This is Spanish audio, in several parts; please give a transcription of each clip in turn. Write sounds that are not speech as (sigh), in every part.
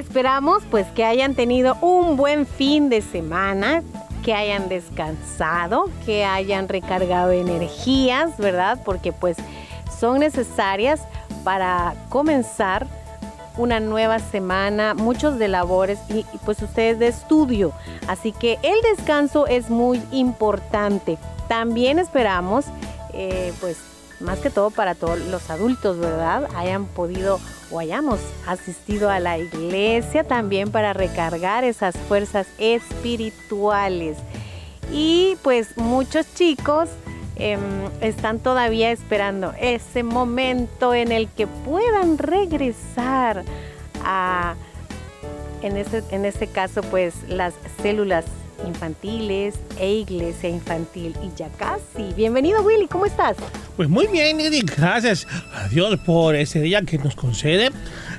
Esperamos pues que hayan tenido un buen fin de semana, que hayan descansado, que hayan recargado energías, ¿verdad? Porque pues son necesarias para comenzar una nueva semana, muchos de labores y, pues ustedes de estudio. Así que el descanso es muy importante. También esperamos eh, pues más que todo para todos los adultos, ¿verdad? Hayan podido o hayamos asistido a la iglesia también para recargar esas fuerzas espirituales. Y pues muchos chicos eh, están todavía esperando ese momento en el que puedan regresar a, en este, en este caso, pues las células infantiles e iglesia infantil y ya casi. Bienvenido Willy, ¿cómo estás? Pues muy bien, Edith. Gracias a Dios por ese día que nos concede.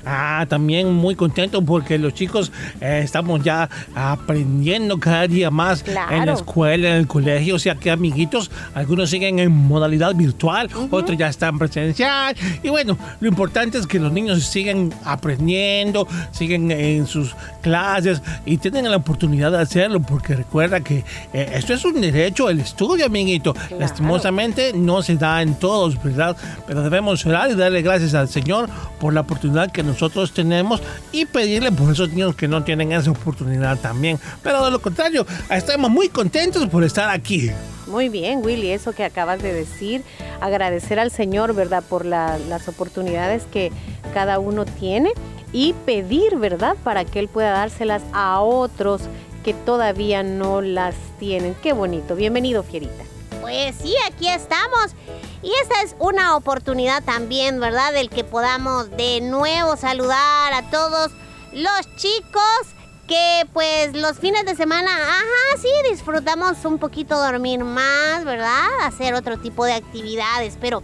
Ah, también muy contento porque los chicos eh, estamos ya aprendiendo cada día más Claro. en la escuela, en el colegio. O sea que, amiguitos, algunos siguen en modalidad virtual, otros ya están presencial. Y bueno, lo importante es que los niños siguen aprendiendo, siguen en sus clases y tienen la oportunidad de hacerlo porque recuerda que eh, esto es un derecho, el estudio, amiguito. Lastimosamente no se da en todos, ¿verdad? Pero debemos orar y darle gracias al Señor por la oportunidad que nosotros tenemos y pedirle por esos niños que no tienen esa oportunidad también. Pero de lo contrario, estamos muy contentos por estar aquí. Muy bien, Willy, eso que acabas de decir, agradecer al Señor, ¿verdad? Por la- las oportunidades que cada uno tiene y pedir, ¿verdad? Para que Él pueda dárselas a otros que todavía no las tienen. Qué bonito. Bienvenido, Fierita. Pues sí, aquí estamos. Y esta es una oportunidad también, ¿verdad? Del que podamos de nuevo saludar a todos los chicos que pues los fines de semana, ajá, sí, disfrutamos un poquito dormir más, ¿verdad? Hacer otro tipo de actividades, pero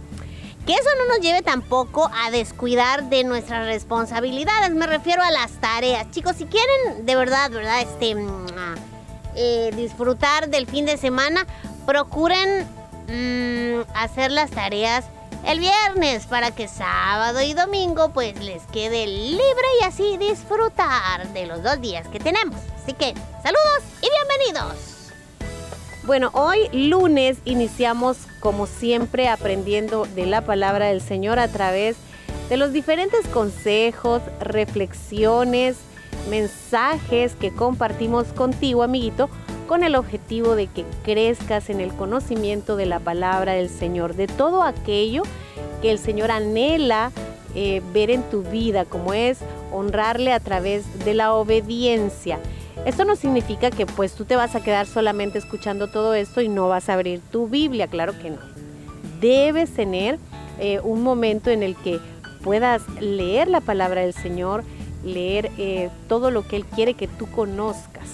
que eso no nos lleve tampoco a descuidar de nuestras responsabilidades. Me refiero a las tareas. Chicos, si quieren de verdad, ¿verdad? Este, mm, ah, eh, disfrutar del fin de semana, procuren mm, hacer las tareas el viernes para que sábado y domingo pues les quede libre y así disfrutar de los dos días que tenemos. Así que saludos y bienvenidos. Bueno, hoy lunes iniciamos como siempre aprendiendo de la palabra del Señor a través de los diferentes consejos, reflexiones, mensajes que compartimos contigo, amiguito, con el objetivo de que crezcas en el conocimiento de la palabra del Señor, de todo aquello que el Señor anhela eh, ver en tu vida, como es honrarle a través de la obediencia. Esto no significa que pues tú te vas a quedar solamente escuchando todo esto y no vas a abrir tu Biblia, claro que no. Debes tener eh, un momento en el que puedas leer la palabra del Señor, leer eh, todo lo que Él quiere que tú conozcas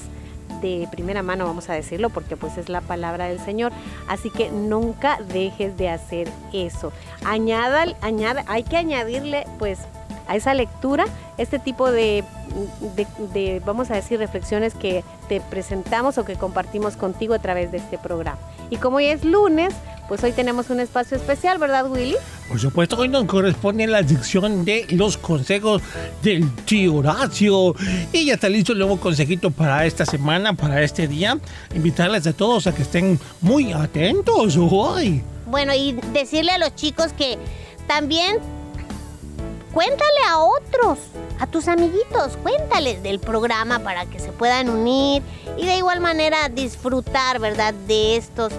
de primera mano, vamos a decirlo, porque pues es la palabra del Señor. Así que nunca dejes de hacer eso. Añada, añada, hay que añadirle pues a esa lectura este tipo de, vamos a decir, reflexiones que te presentamos o que compartimos contigo a través de este programa. Y como hoy es lunes, pues hoy tenemos un espacio especial, ¿verdad, Willy? Por supuesto, hoy nos corresponde la sección de los consejos del tío Horacio. Y ya está listo el nuevo consejito para esta semana, para este día. Invitarles a todos a que estén muy atentos hoy. Bueno, y decirle a los chicos que también cuéntale a otros, a tus amiguitos, cuéntales del programa para que se puedan unir y de igual manera disfrutar, ¿verdad?, de estos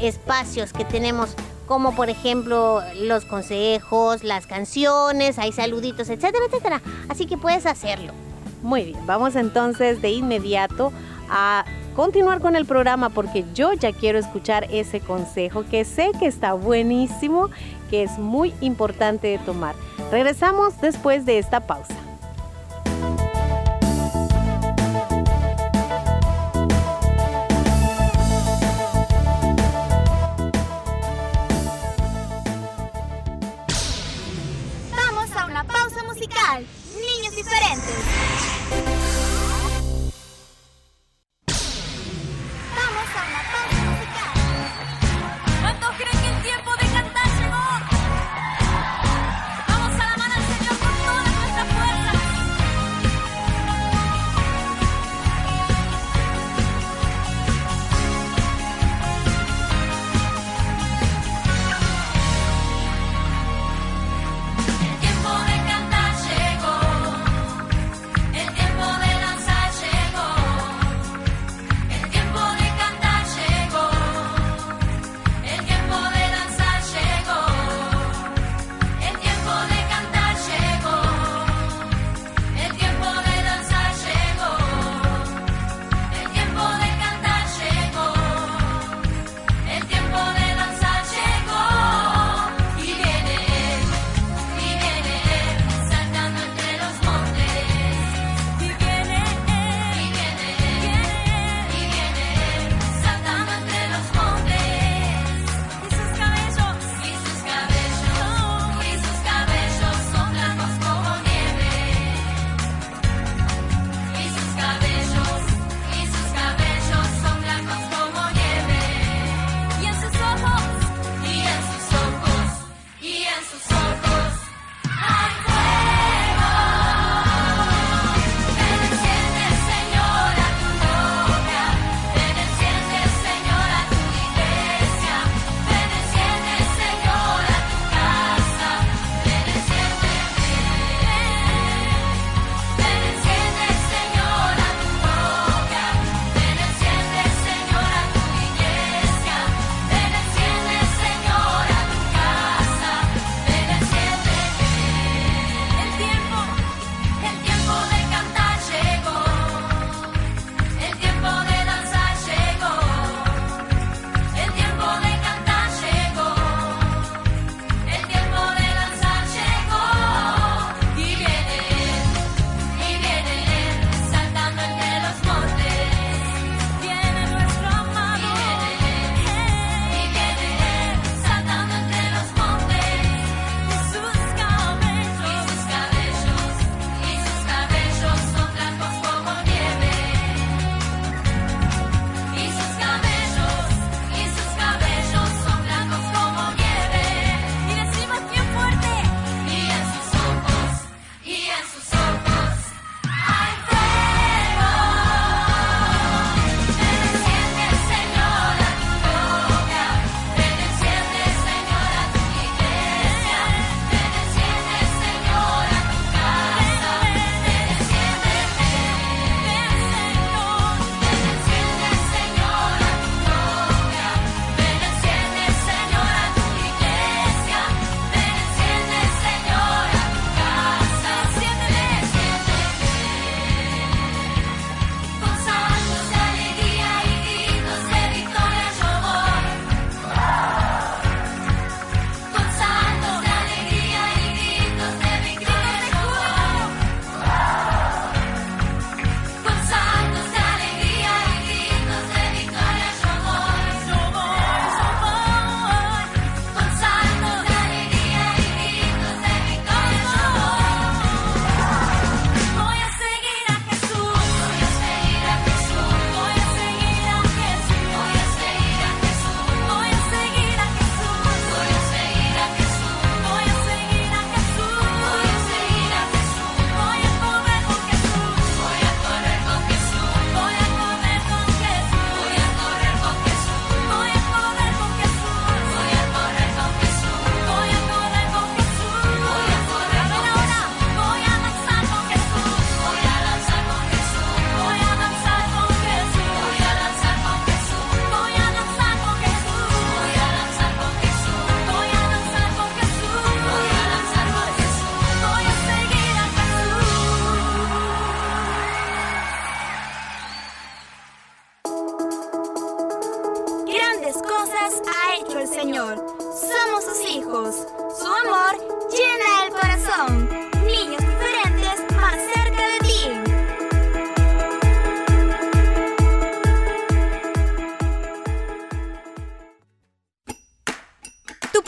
espacios que tenemos como por ejemplo los consejos, las canciones, hay saluditos, etcétera, etcétera. Así que puedes hacerlo. Muy bien, vamos entonces de inmediato a continuar con el programa porque yo ya quiero escuchar ese consejo que sé que está buenísimo, que es muy importante de tomar. Regresamos después de esta pausa.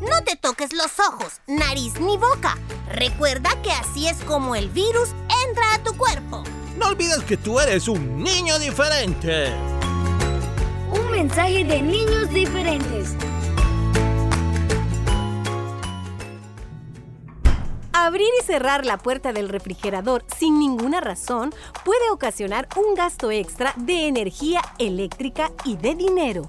No te toques los ojos, nariz ni boca. Recuerda que así es como el virus entra a tu cuerpo. No olvides que tú eres un niño diferente. Un mensaje de niños diferentes. Abrir y cerrar la puerta del refrigerador sin ninguna razón puede ocasionar un gasto extra de energía eléctrica y de dinero.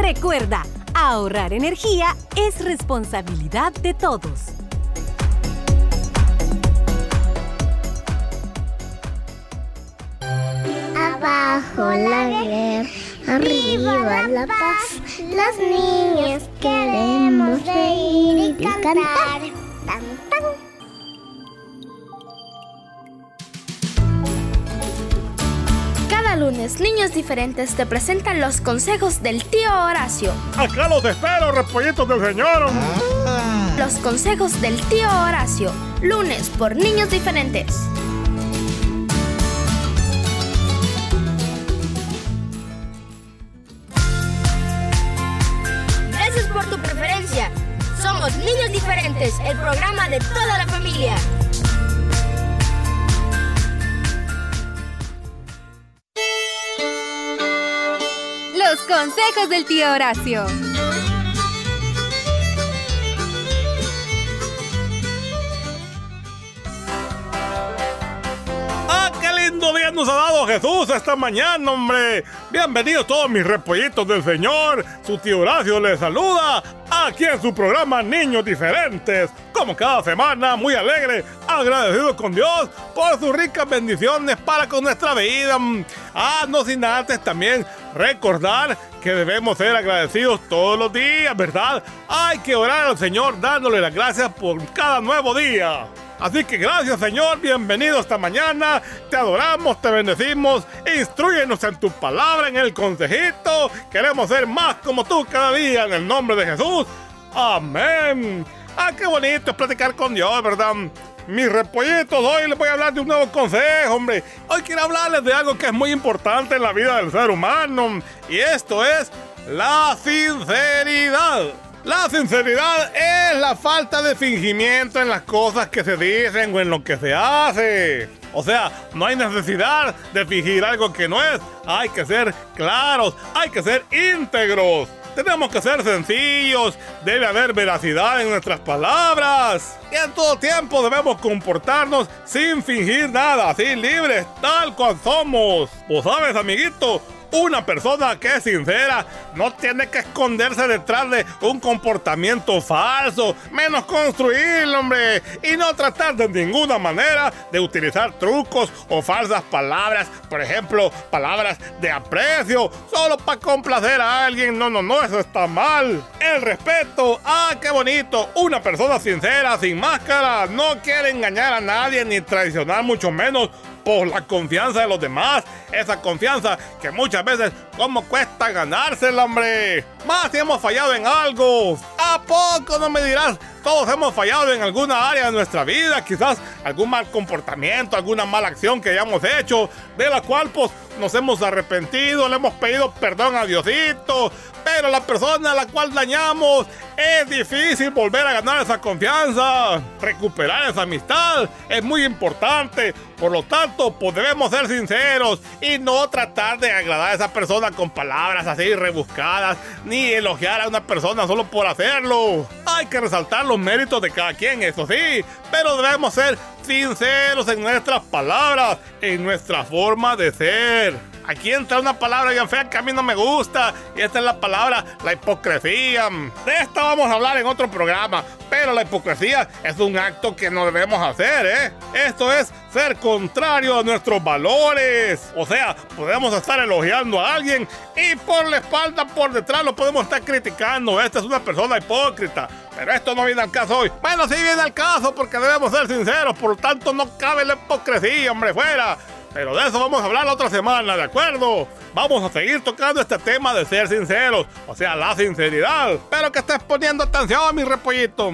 Recuerda, ahorrar energía es responsabilidad de todos. Abajo la guerra, arriba la paz. Los niños queremos reír y cantar. Tan, tan. Cada lunes, niños diferentes te presentan los consejos del tío Horacio. Acá los espero, repollitos del señor. Los consejos del tío Horacio. Lunes por niños diferentes. Gracias por tu preferencia. Somos Niños Diferentes, el programa de toda la familia. Consejos del tío Horacio. ¡Ah, qué lindo día nos ha dado Jesús esta mañana, hombre! Bienvenidos todos mis repollitos del Señor. Su tío Horacio les saluda aquí en su programa Niños Diferentes. Como cada semana, muy alegre, agradecido con Dios por sus ricas bendiciones para con nuestra vida. Ah, no sin antes también recordar que debemos ser agradecidos todos los días, ¿verdad? Hay que orar al Señor dándole las gracias por cada nuevo día. Así que gracias Señor, bienvenido esta mañana, te adoramos, te bendecimos, instruyenos en tu palabra, en el consejito, queremos ser más como tú cada día, en el nombre de Jesús, amén. Ah, qué bonito es platicar con Dios, ¿verdad? Mis repollitos, hoy les voy a hablar de un nuevo consejo, hombre. Hoy quiero hablarles de algo que es muy importante en la vida del ser humano, y esto es la sinceridad. La sinceridad es la falta de fingimiento en las cosas que se dicen o en lo que se hace. O sea, no hay necesidad de fingir algo que no es. Hay que ser claros, hay que ser íntegros. Tenemos que ser sencillos, debe haber veracidad en nuestras palabras. Y en todo tiempo debemos comportarnos sin fingir nada, así libres, tal cual somos. Pues sabes, amiguito, una persona que es sincera no tiene que esconderse detrás de un comportamiento falso, menos construirlo, hombre, y no tratar de ninguna manera de utilizar trucos o falsas palabras, por ejemplo, palabras de aprecio, solo para complacer a alguien. No, no, no, eso está mal. El respeto, ah, qué bonito. Una persona sincera, sin máscara, no quiere engañar a nadie ni traicionar mucho menos por la confianza de los demás. Esa confianza que muchas veces, ¿cómo cuesta ganársela, hombre? Más si hemos fallado en algo. ¿A poco no me dirás? Todos hemos fallado en alguna área de nuestra vida, quizás algún mal comportamiento, alguna mala acción que hayamos hecho, de la cual pues nos hemos arrepentido, le hemos pedido perdón a Diosito, pero la persona a la cual dañamos es difícil volver a ganar esa confianza. Recuperar esa amistad es muy importante. Por lo tanto, pues debemos ser sinceros y no tratar de agradar a esa persona con palabras así rebuscadas, ni elogiar a una persona solo por hacerlo. Hay que resaltar los méritos de cada quien, eso sí, pero debemos ser sinceros en nuestras palabras, en nuestra forma de ser. Aquí entra una palabra bien fea que a mí no me gusta. Y esta es la palabra, la hipocresía. De esta vamos a hablar en otro programa. Pero la hipocresía es un acto que no debemos hacer, ¿eh? Esto es ser contrario a nuestros valores. O sea, podemos estar elogiando a alguien y por la espalda, por detrás, lo podemos estar criticando. Esta es una persona hipócrita. Pero esto no viene al caso hoy. Bueno, sí viene al caso porque debemos ser sinceros. Por lo tanto, no cabe la hipocresía, hombre, fuera. Pero de eso vamos a hablar la otra semana, ¿de acuerdo? Vamos a seguir tocando este tema de ser sinceros, o sea, la sinceridad. Pero que estés poniendo atención, mi repollito.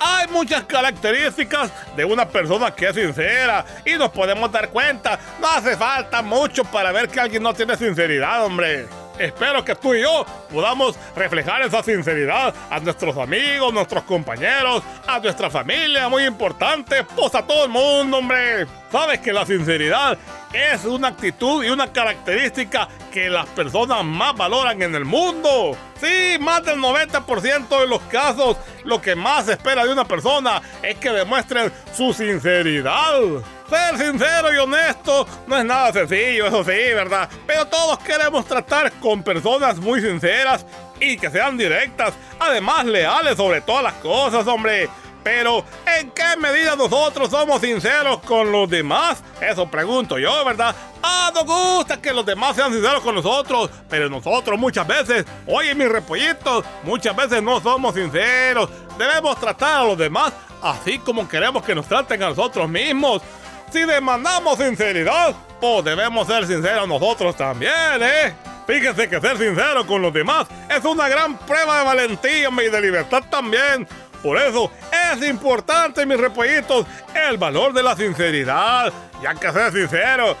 Hay muchas características de una persona que es sincera y nos podemos dar cuenta. No hace falta mucho para ver que alguien no tiene sinceridad, hombre. Espero que tú y yo podamos reflejar esa sinceridad a nuestros amigos, nuestros compañeros, a nuestra familia, muy importante, pues a todo el mundo, hombre. Sabes que la sinceridad es una actitud y una característica que las personas más valoran en el mundo. Sí, más del 90% de los casos, lo que más se espera de una persona es que demuestren su sinceridad. Ser sincero y honesto no es nada sencillo, eso sí, ¿verdad? Pero todos queremos tratar con personas muy sinceras y que sean directas, además leales sobre todas las cosas, hombre. Pero, ¿en qué medida nosotros somos sinceros con los demás? Eso pregunto yo, ¿verdad? Ah, nos gusta que los demás sean sinceros con nosotros, pero nosotros muchas veces, oye mis repollitos, muchas veces no somos sinceros. Debemos tratar a los demás así como queremos que nos traten a nosotros mismos. Si demandamos sinceridad, pues debemos ser sinceros nosotros también, ¿eh? Fíjense que ser sincero con los demás es una gran prueba de valentía y de libertad también. Por eso es importante, mis repollitos, el valor de la sinceridad, ya que ser sincero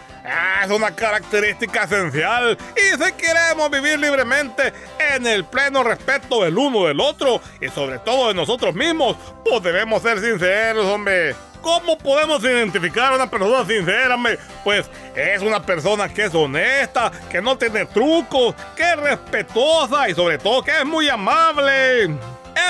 es una característica esencial y si queremos vivir libremente en el pleno respeto del uno del otro y sobre todo de nosotros mismos, pues debemos ser sinceros, hombre. ¿Cómo podemos identificar a una persona sincera? Pues es una persona que es honesta, que no tiene trucos, que es respetuosa y sobre todo que es muy amable.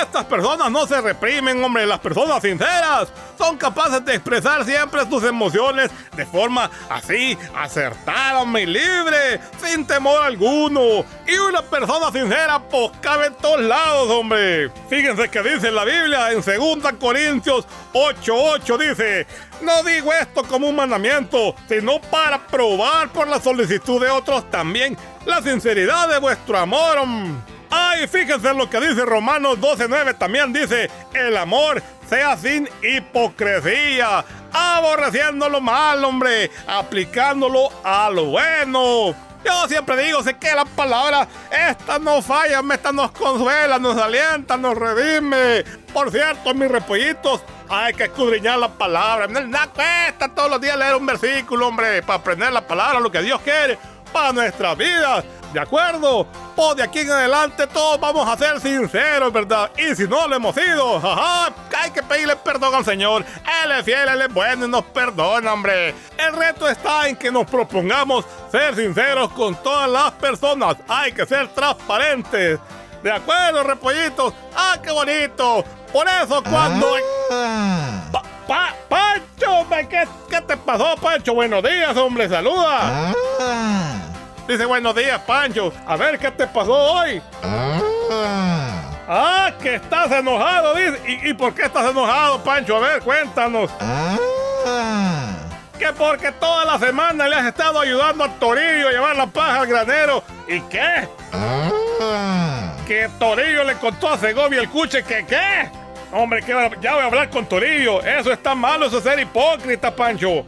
Estas personas no se reprimen, hombre. Las personas sinceras son capaces de expresar siempre sus emociones de forma así, acertada, hombre, libre, sin temor alguno. Y una persona sincera, pues cabe en todos lados, hombre. Fíjense que dice la Biblia en 2 Corintios 8:8 dice, no digo esto como un mandamiento, sino para probar por la solicitud de otros también la sinceridad de vuestro amor. Ay, fíjense lo que dice Romanos 12:9. También dice: el amor sea sin hipocresía, aborreciendo lo malo, hombre, aplicándolo a lo bueno. Yo siempre digo, sé que la palabra, esta no falla, esta nos consuela, nos alienta, nos redime. Por cierto, mis repollitos, hay que escudriñar la palabra. Nada cuesta todos los días leer un versículo, hombre, para aprender la palabra, lo que Dios quiere para nuestras vidas. ¿De acuerdo? Pues de aquí en adelante todos vamos a ser sinceros, ¿verdad? Y si no lo hemos sido, jaja, hay que pedirle perdón al Señor. Él es fiel, Él es bueno y nos perdona, hombre. El reto está en que nos propongamos ser sinceros con todas las personas. Hay que ser transparentes. ¿De acuerdo, repollitos? ¡Ah, qué bonito! Por eso cuando... Pa- pa- ¡Pancho! ¿qué, ¿Qué te pasó, Pancho? Buenos días, hombre, saluda. Dice, buenos días, Pancho. A ver, ¿qué te pasó hoy? Ah, que estás enojado, dice. ¿Y, y por qué estás enojado, Pancho? A ver, cuéntanos. Que porque toda la semana le has estado ayudando a Torillo a llevar la paja al granero. ¿Y qué? Que Torillo le contó a Segovia el cuche que qué. Hombre, que ya voy a hablar con Torillo. Eso está malo, eso es ser hipócrita, Pancho.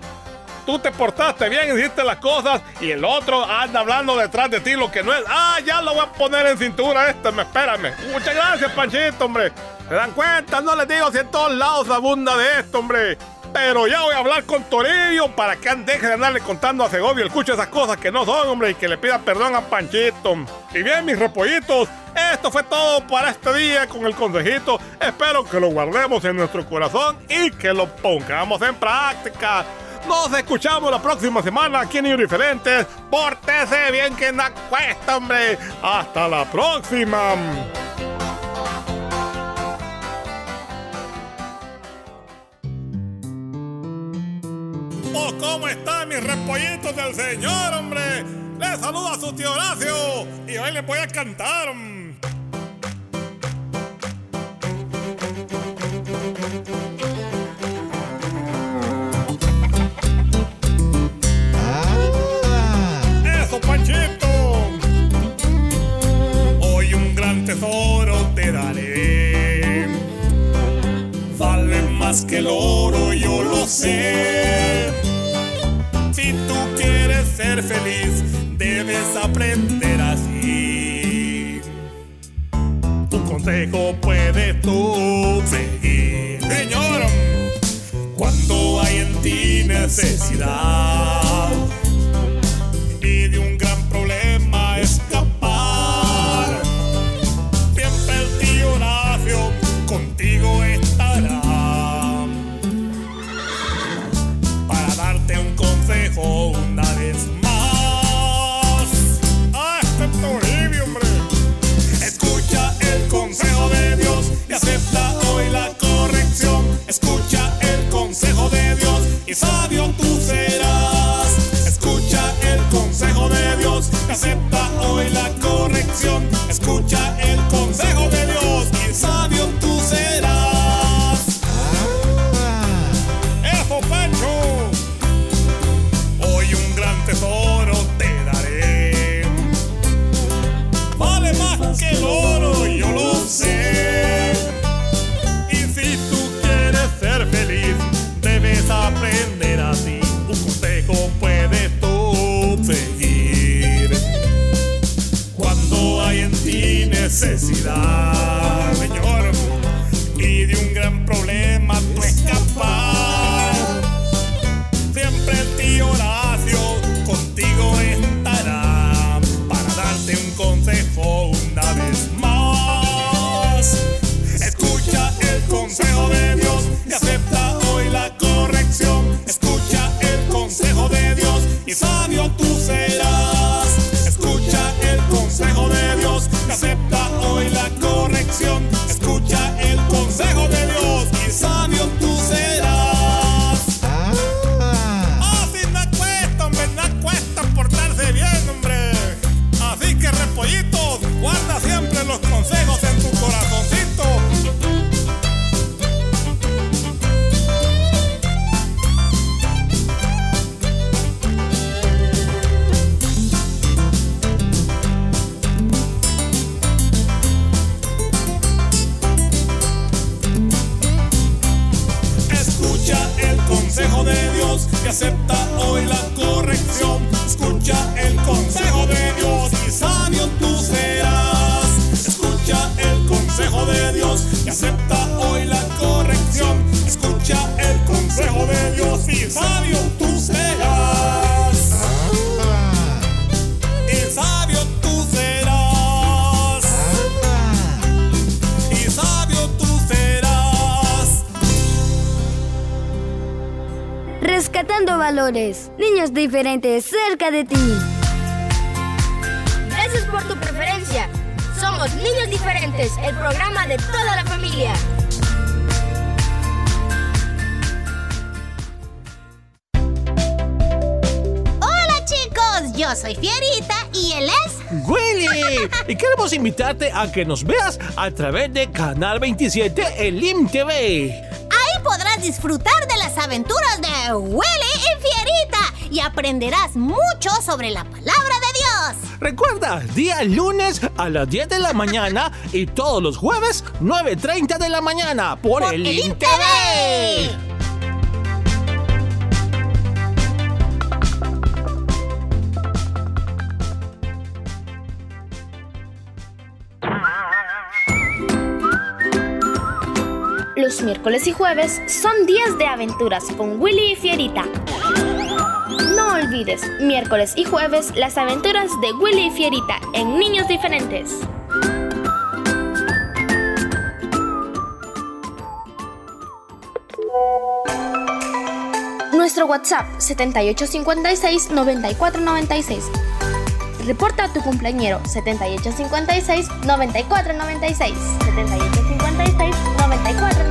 Tú te portaste bien, hiciste las cosas y el otro anda hablando detrás de ti lo que no es. Ah, ya lo voy a poner en cintura este, me espérame. Muchas gracias, Panchito, hombre. ¿Se dan cuenta? No les digo si en todos lados abunda de esto, hombre. Pero ya voy a hablar con Torillo para que deje de andarle contando a Segovia el cucho esas cosas que no son, hombre, y que le pida perdón a Panchito. Y bien, mis repollitos, esto fue todo para este día con el consejito. Espero que lo guardemos en nuestro corazón y que lo pongamos en práctica. Nos escuchamos la próxima semana aquí en Niños Diferentes. Pórtese bien que no cuesta, hombre. Hasta la próxima. Oh, ¿Cómo están mis repollitos del Señor, hombre? Les saluda su tío Horacio y hoy les voy a cantar. ¡Eso, Dios y valores. Niños diferentes cerca de ti. Gracias por tu preferencia. Somos Niños Diferentes, el programa de toda la familia. Hola chicos, yo soy Fierita y él es... Willy, y queremos invitarte a que nos veas a través de Canal 27 en LIM TV. Ahí podrás disfrutar de las aventuras de Willy y aprenderás mucho sobre la palabra de Dios. Recuerda, día lunes a las 10 de la (laughs) mañana y todos los jueves 9.30 de la mañana por, el LIM TV. Los Los miércoles y jueves son días de aventuras con Willy y Fierita. No olvides, miércoles y jueves, las aventuras de Willy y Fierita en Niños Diferentes. Nuestro WhatsApp 7856-9496. Reporta a tu cumpleañero 7856-9496. 7856-9496.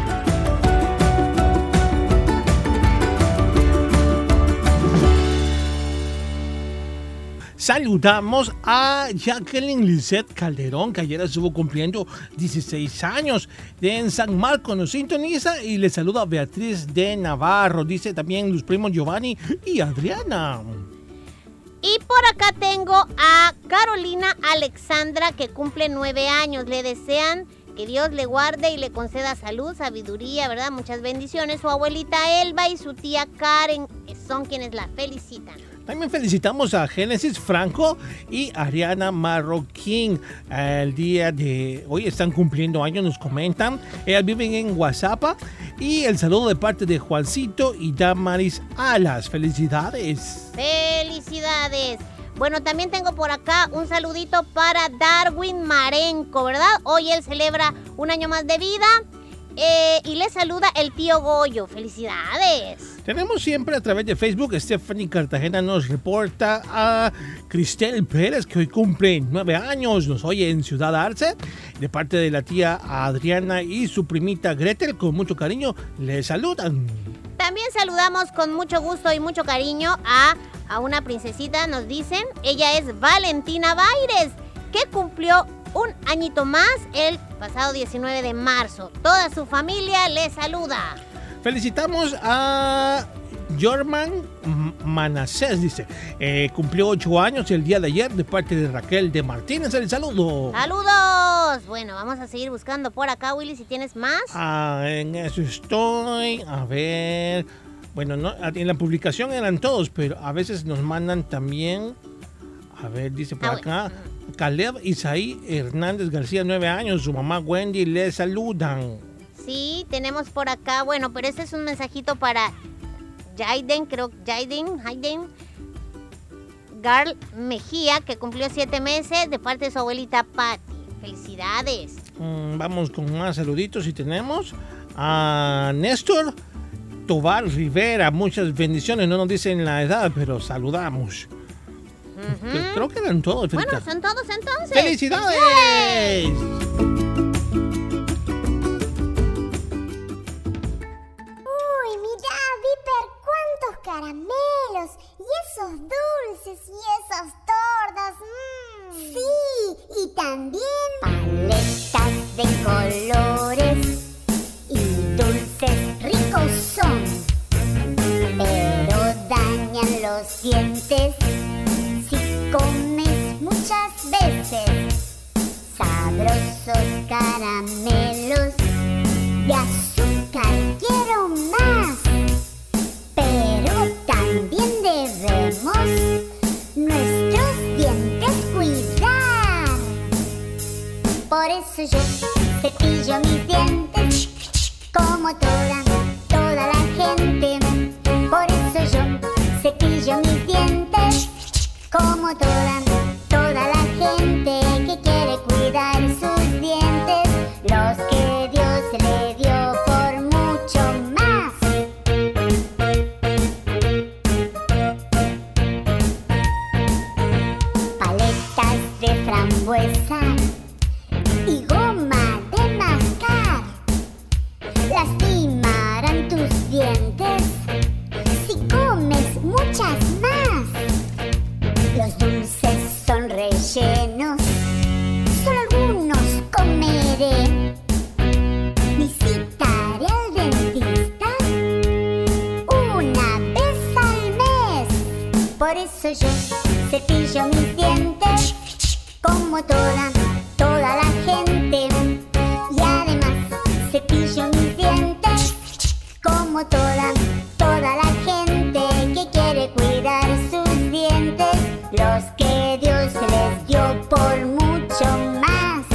Saludamos a Jacqueline Lisette Calderón, que ayer estuvo cumpliendo 16 años. En San Marcos nos sintoniza y le saluda a Beatriz de Navarro. Dice también los primos Giovanni y Adriana. Y por acá tengo a Carolina Alexandra que cumple nueve años. Le desean que Dios le guarde y le conceda salud, sabiduría, ¿verdad? Muchas bendiciones. Su abuelita Elba y su tía Karen son quienes la felicitan. También felicitamos a Génesis Franco y Ariana Marroquín. El día de hoy están cumpliendo años, nos comentan. Ellas viven en WhatsApp. Y el saludo de parte de Juancito y Damaris Alas. Felicidades. Felicidades. Bueno, también tengo por acá un saludito para Darwin Marenco, ¿verdad? Hoy él celebra un año más de vida. Eh, y le saluda el tío Goyo. Felicidades. Tenemos siempre a través de Facebook, Stephanie Cartagena nos reporta a Cristel Pérez, que hoy cumple nueve años, nos oye en Ciudad Arce, de parte de la tía Adriana y su primita Gretel, con mucho cariño, le saludan. También saludamos con mucho gusto y mucho cariño a, a una princesita, nos dicen. Ella es Valentina Baires, que cumplió un añito más el pasado 19 de marzo. Toda su familia le saluda. Felicitamos a Jorman Manasés, dice, eh, cumplió ocho años el día de ayer de parte de Raquel de Martínez, el saludo. ¡Saludos! Bueno, vamos a seguir buscando por acá, Willy, si tienes más. Ah, en eso estoy. A ver. Bueno, no, en la publicación eran todos, pero a veces nos mandan también. A ver, dice por Ah, acá. Caleb Isaí Hernández García, nueve años. Su mamá Wendy le saludan. Sí, tenemos por acá, bueno, pero este es un mensajito para Jaiden, creo, Jaiden, Jaiden, Garl Mejía, que cumplió siete meses de parte de su abuelita Patty. Felicidades. Mm, vamos con más saluditos si tenemos. A Néstor Tobar Rivera, muchas bendiciones. No nos dicen la edad, pero saludamos. Creo- Creo que eran todos. Bueno, son todos entonces. ¡Felicidades! Uy, mira, Viper, cuántos caramelos y esos dulces y esas tortas. mm. Sí, y también paletas de colores y dulces ricos son, pero dañan los dientes caramelos de azúcar quiero más, pero también debemos nuestros dientes cuidar. Por eso yo cepillo mis dientes como toda, toda la gente. Por eso yo cepillo mis dientes como toda, yo cepillo mis dientes como toda, toda la gente. Y además cepillo mis dientes como toda, toda la gente que quiere cuidar sus dientes. Los que Dios les dio por mucho más.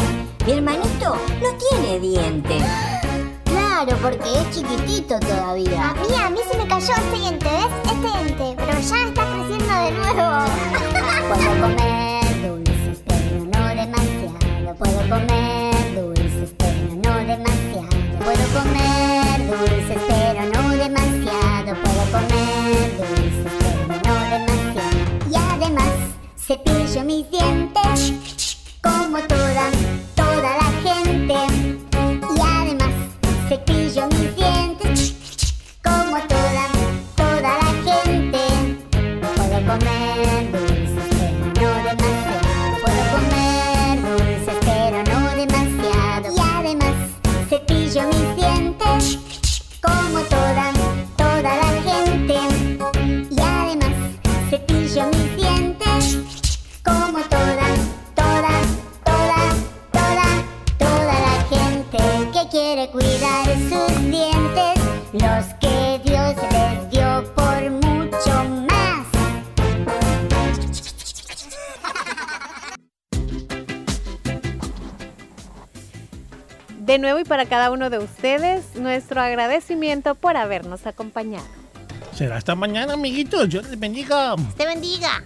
Mi hermanito no tiene dientes. Claro, porque es chiquitito todavía. A mí, a mí se me cayó este diente, ¿ves? Creciendo de nuevo. Puedo comer para cada uno de ustedes, nuestro agradecimiento por habernos acompañado. Será hasta mañana, amiguitos. Dios les bendiga. Te bendiga.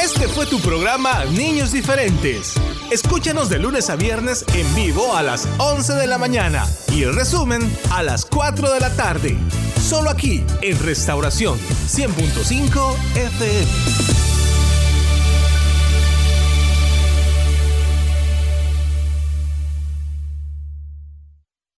Este fue tu programa Niños Diferentes. Escúchanos de lunes a viernes en vivo a las 11 de la mañana y el resumen a las 4 de la tarde. Solo aquí en Restauración 100.5 FM.